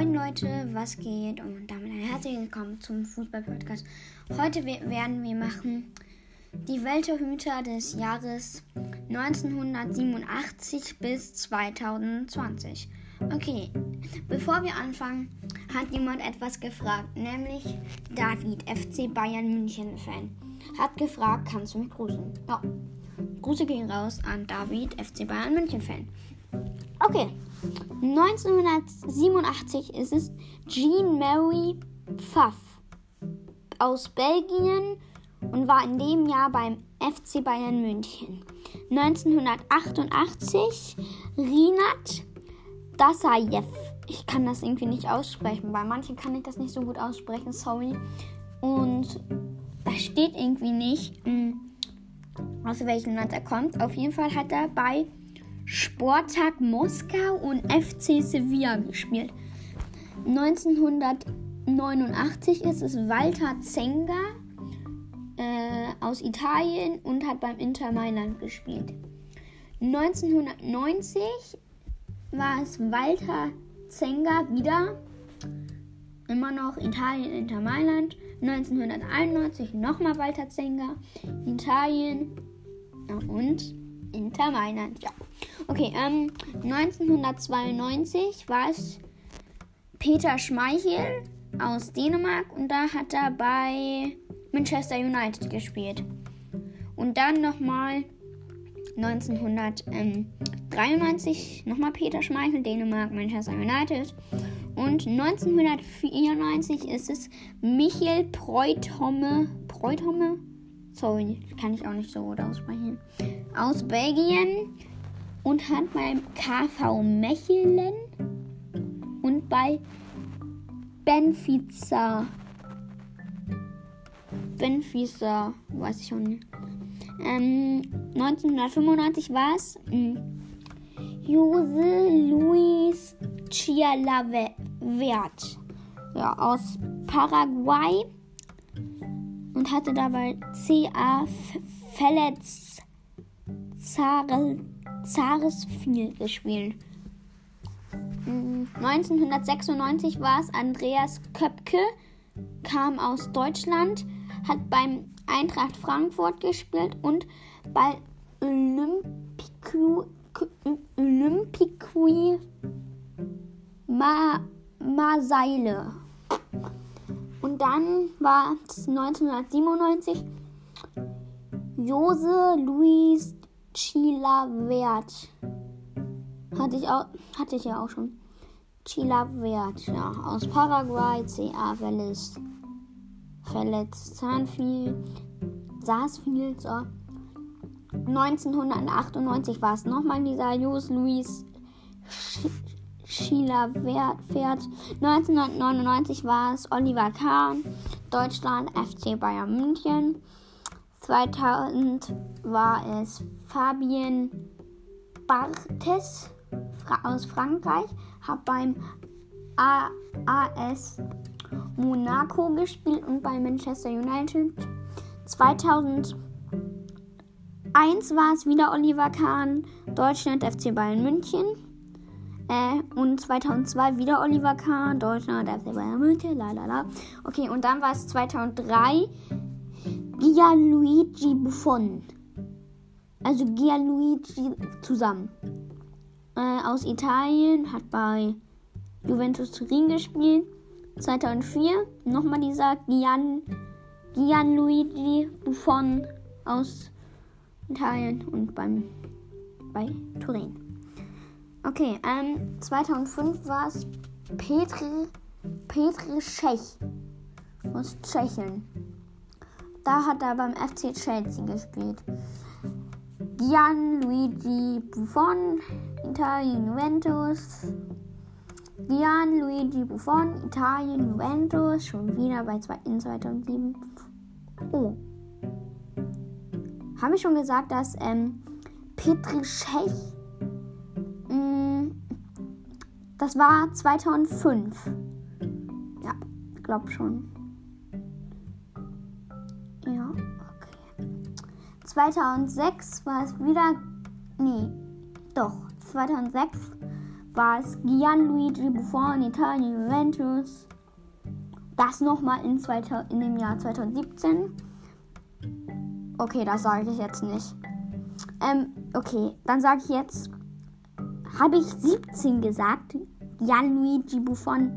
Moin Leute, was geht? Und damit ein herzliches Willkommen zum Fußball-Podcast. Heute werden wir machen die Welterhüter des Jahres 1987 bis 2020. Okay, bevor wir anfangen, hat jemand etwas gefragt, nämlich David, FC Bayern München Fan, hat gefragt, kannst du mich grüßen? Ja, Grüße gehen raus an David, FC Bayern München Fan. Okay, 1987 ist es Jean Mary Pfaff aus Belgien und war in dem Jahr beim FC Bayern München. 1988 Rinat Dasayev. Ich kann das irgendwie nicht aussprechen. Bei manchen kann ich das nicht so gut aussprechen, sorry. Und da steht irgendwie nicht, hm, aus welchem Land er kommt. Auf jeden Fall hat er bei Sportag Moskau und FC Sevilla gespielt. 1989 ist es Walter Zenga äh, aus Italien und hat beim Inter Mailand gespielt. 1990 war es Walter Zenga wieder, immer noch Italien, Inter Mailand. 1991 nochmal Walter Zenga, Italien und Inter Mailand. Ja. Okay, ähm, 1992 war es Peter Schmeichel aus Dänemark und da hat er bei Manchester United gespielt. Und dann nochmal 1993 nochmal Peter Schmeichel, Dänemark, Manchester United. Und 1994 ist es Michael Preuthomme. Preuthomme? Sorry, kann ich auch nicht so gut aussprechen. Aus Belgien und hat beim KV Mechelen und bei Benfica. Benfica, weiß ich schon nicht. Ähm, 1995 war es Jose Luis Chialavert. Ja, aus Paraguay und hatte dabei CA Verletz Zaresfield gespielt. 1996 hm, war es Andreas Köpke, kam aus Deutschland, hat beim Eintracht Frankfurt gespielt und bei Olympique Olympique Ma Marseille. Dann war es 1997 Jose Luis Chilavert. Hatte ich auch, hatte ich ja auch schon. Chilavert, ja, aus Paraguay, CA verletzt. Verletzt, Zahnviel, saß so. 1998 war es nochmal dieser Jus Luis Chilavert. 1999 war es Oliver Kahn, Deutschland, FC Bayern München. 2000 war es Fabien Barthes aus Frankreich, hat beim AS Monaco gespielt und bei Manchester United. 2001 war es wieder Oliver Kahn, Deutschland, FC Bayern München. Äh, und 2002 wieder Oliver Kahn, Deutschland, FC Bayern München, la la la. Okay, und dann war es 2003 Gianluigi Buffon. Also Gianluigi zusammen. Äh, aus Italien, hat bei Juventus Turin gespielt. 2004 nochmal dieser Gian, Gianluigi Buffon aus Italien und beim, bei Turin. Okay, ähm, 2005 war es Petri, Petri Tschech aus Tschechien. Da hat er beim FC Chelsea gespielt. Gianluigi Buffon, Italien Juventus. Gianluigi Buffon, Italien Juventus, schon wieder bei zwei, in 2007. Oh. Habe ich schon gesagt, dass ähm, Petri Schech, das war 2005. Ja, glaub schon. 2006 war es wieder. Nee, doch. 2006 war es Gianluigi Buffon, Italien, Juventus. Das nochmal in, in dem Jahr 2017. Okay, das sage ich jetzt nicht. Ähm, okay, dann sage ich jetzt, habe ich 17 gesagt? Gianluigi Buffon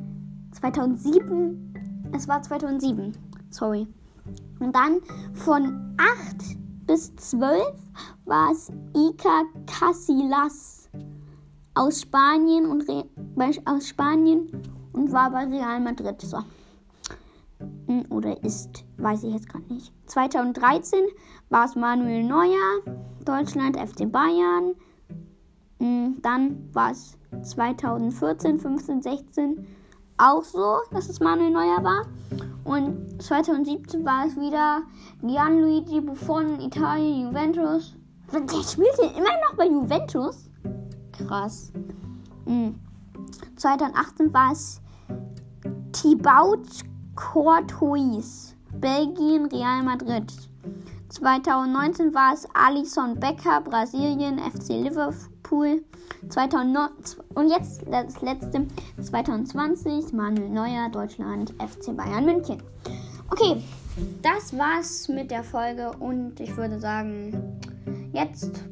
2007. Es war 2007. Sorry. Und dann von 8 bis 12 war es Ica Casillas aus Spanien und Re aus Spanien und war bei Real Madrid. So. Hm, oder ist, weiß ich jetzt gerade nicht. 2013 war es Manuel Neuer, Deutschland, FC Bayern. Hm, dann war es 2014, 15, 16 auch so, dass es Manuel Neuer war. Und 2017 war es wieder Gianluigi Buffon, Italien, Juventus. Der spielt hier immer noch bei Juventus. Krass. Mhm. 2018 war es Thibaut Courtois, Belgien, Real Madrid. 2019 war es Alison Becker, Brasilien, FC Liverpool. 2009, und jetzt das letzte, 2020, Manuel Neuer, Deutschland, FC Bayern München. Okay, das war's mit der Folge und ich würde sagen, jetzt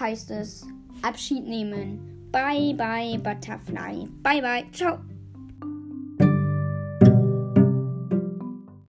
heißt es Abschied nehmen. Bye bye Butterfly. Bye bye. Ciao.